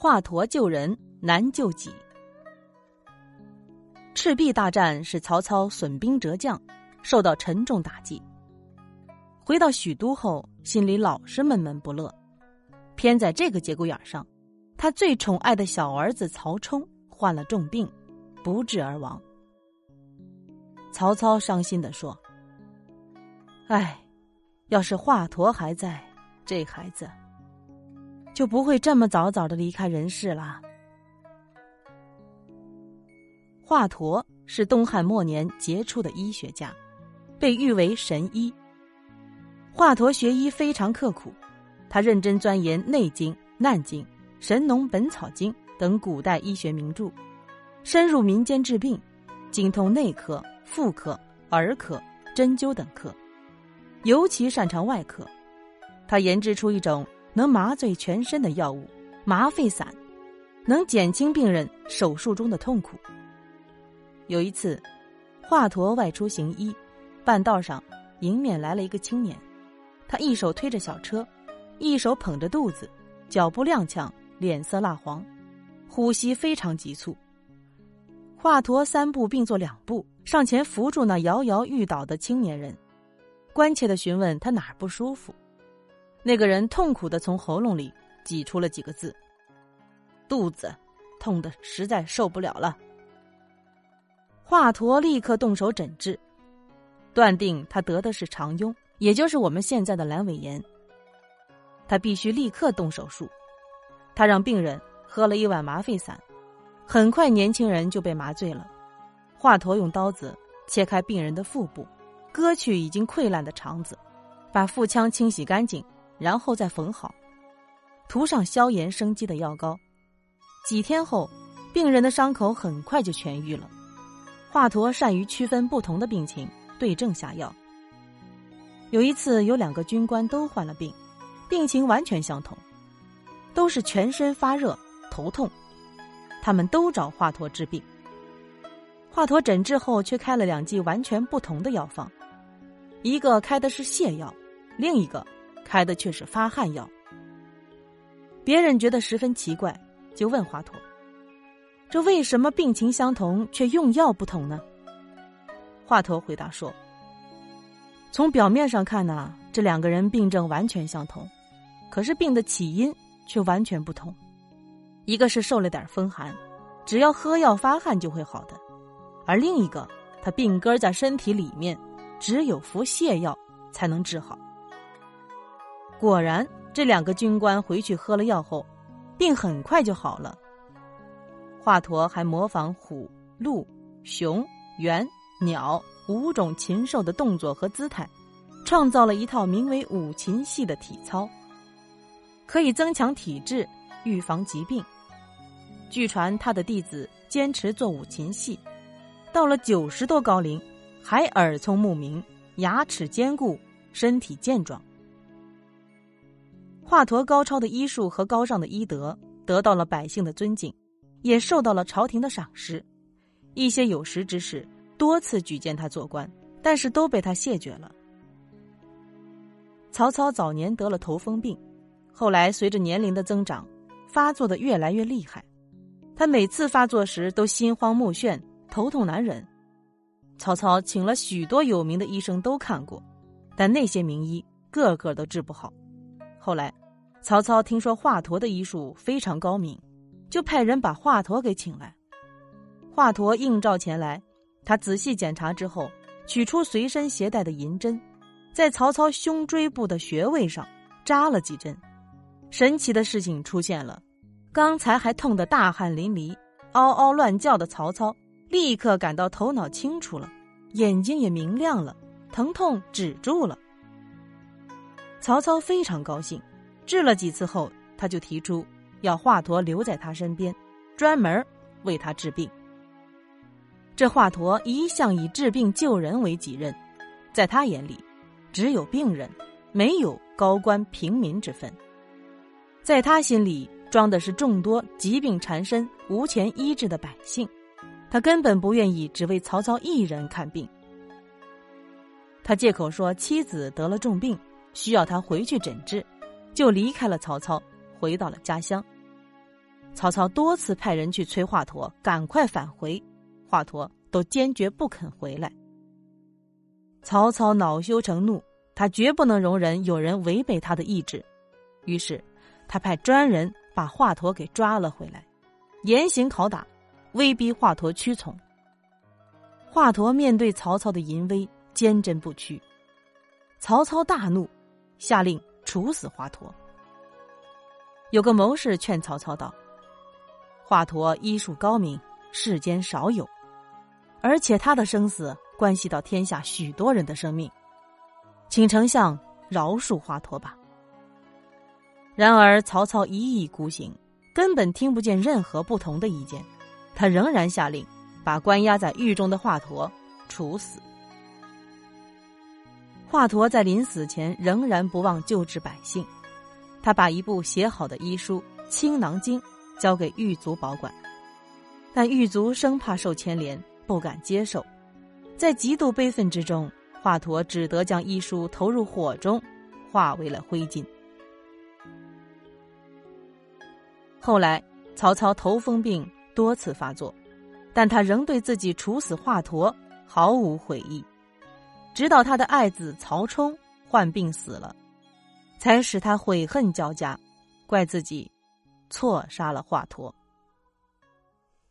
华佗救人难救己。赤壁大战使曹操损兵折将，受到沉重打击。回到许都后，心里老是闷闷不乐。偏在这个节骨眼上，他最宠爱的小儿子曹冲患了重病，不治而亡。曹操伤心的说：“哎，要是华佗还在，这孩子……”就不会这么早早的离开人世了。华佗是东汉末年杰出的医学家，被誉为神医。华佗学医非常刻苦，他认真钻研《内经》《难经》《神农本草经》等古代医学名著，深入民间治病，精通内科、妇科、儿科、针灸等科，尤其擅长外科。他研制出一种。能麻醉全身的药物，麻沸散，能减轻病人手术中的痛苦。有一次，华佗外出行医，半道上迎面来了一个青年，他一手推着小车，一手捧着肚子，脚步踉跄，脸色蜡黄，呼吸非常急促。华佗三步并作两步上前扶住那摇摇欲倒的青年人，关切的询问他哪儿不舒服。那个人痛苦的从喉咙里挤出了几个字：“肚子痛的实在受不了了。”华佗立刻动手诊治，断定他得的是肠痈，也就是我们现在的阑尾炎。他必须立刻动手术。他让病人喝了一碗麻沸散，很快年轻人就被麻醉了。华佗用刀子切开病人的腹部，割去已经溃烂的肠子，把腹腔清洗干净。然后再缝好，涂上消炎生肌的药膏。几天后，病人的伤口很快就痊愈了。华佗善于区分不同的病情，对症下药。有一次，有两个军官都患了病，病情完全相同，都是全身发热、头痛。他们都找华佗治病。华佗诊治后，却开了两剂完全不同的药方，一个开的是泻药，另一个。开的却是发汗药，别人觉得十分奇怪，就问华佗：“这为什么病情相同却用药不同呢？”华佗回答说：“从表面上看呢，这两个人病症完全相同，可是病的起因却完全不同。一个是受了点风寒，只要喝药发汗就会好的；而另一个，他病根在身体里面，只有服泻药才能治好。”果然，这两个军官回去喝了药后，病很快就好了。华佗还模仿虎、鹿、熊、猿、鸟五种禽兽的动作和姿态，创造了一套名为五禽戏的体操，可以增强体质、预防疾病。据传，他的弟子坚持做五禽戏，到了九十多高龄，还耳聪目明、牙齿坚固、身体健壮。华佗高超的医术和高尚的医德得到了百姓的尊敬，也受到了朝廷的赏识。一些有识之士多次举荐他做官，但是都被他谢绝了。曹操早年得了头风病，后来随着年龄的增长，发作的越来越厉害。他每次发作时都心慌目眩、头痛难忍。曹操请了许多有名的医生都看过，但那些名医个个都治不好。后来，曹操听说华佗的医术非常高明，就派人把华佗给请来。华佗应召前来，他仔细检查之后，取出随身携带的银针，在曹操胸椎部的穴位上扎了几针。神奇的事情出现了，刚才还痛得大汗淋漓、嗷嗷乱叫的曹操，立刻感到头脑清楚了，眼睛也明亮了，疼痛止住了。曹操非常高兴，治了几次后，他就提出要华佗留在他身边，专门为他治病。这华佗一向以治病救人为己任，在他眼里，只有病人，没有高官平民之分。在他心里，装的是众多疾病缠身、无钱医治的百姓，他根本不愿意只为曹操一人看病。他借口说妻子得了重病。需要他回去诊治，就离开了曹操，回到了家乡。曹操多次派人去催华佗赶快返回，华佗都坚决不肯回来。曹操恼羞成怒，他绝不能容忍有人违背他的意志，于是他派专人把华佗给抓了回来，严刑拷打，威逼华佗屈从。华佗面对曹操的淫威，坚贞不屈。曹操大怒，下令处死华佗。有个谋士劝曹操道：“华佗医术高明，世间少有，而且他的生死关系到天下许多人的生命，请丞相饶恕华佗吧。”然而曹操一意孤行，根本听不见任何不同的意见，他仍然下令把关押在狱中的华佗处死。华佗在临死前仍然不忘救治百姓。他把一部写好的医书《青囊经》交给狱卒保管，但狱卒生怕受牵连，不敢接受。在极度悲愤之中，华佗只得将医书投入火中，化为了灰烬。后来，曹操头风病多次发作，但他仍对自己处死华佗毫无悔意，直到他的爱子曹冲患病死了。才使他悔恨交加，怪自己错杀了华佗。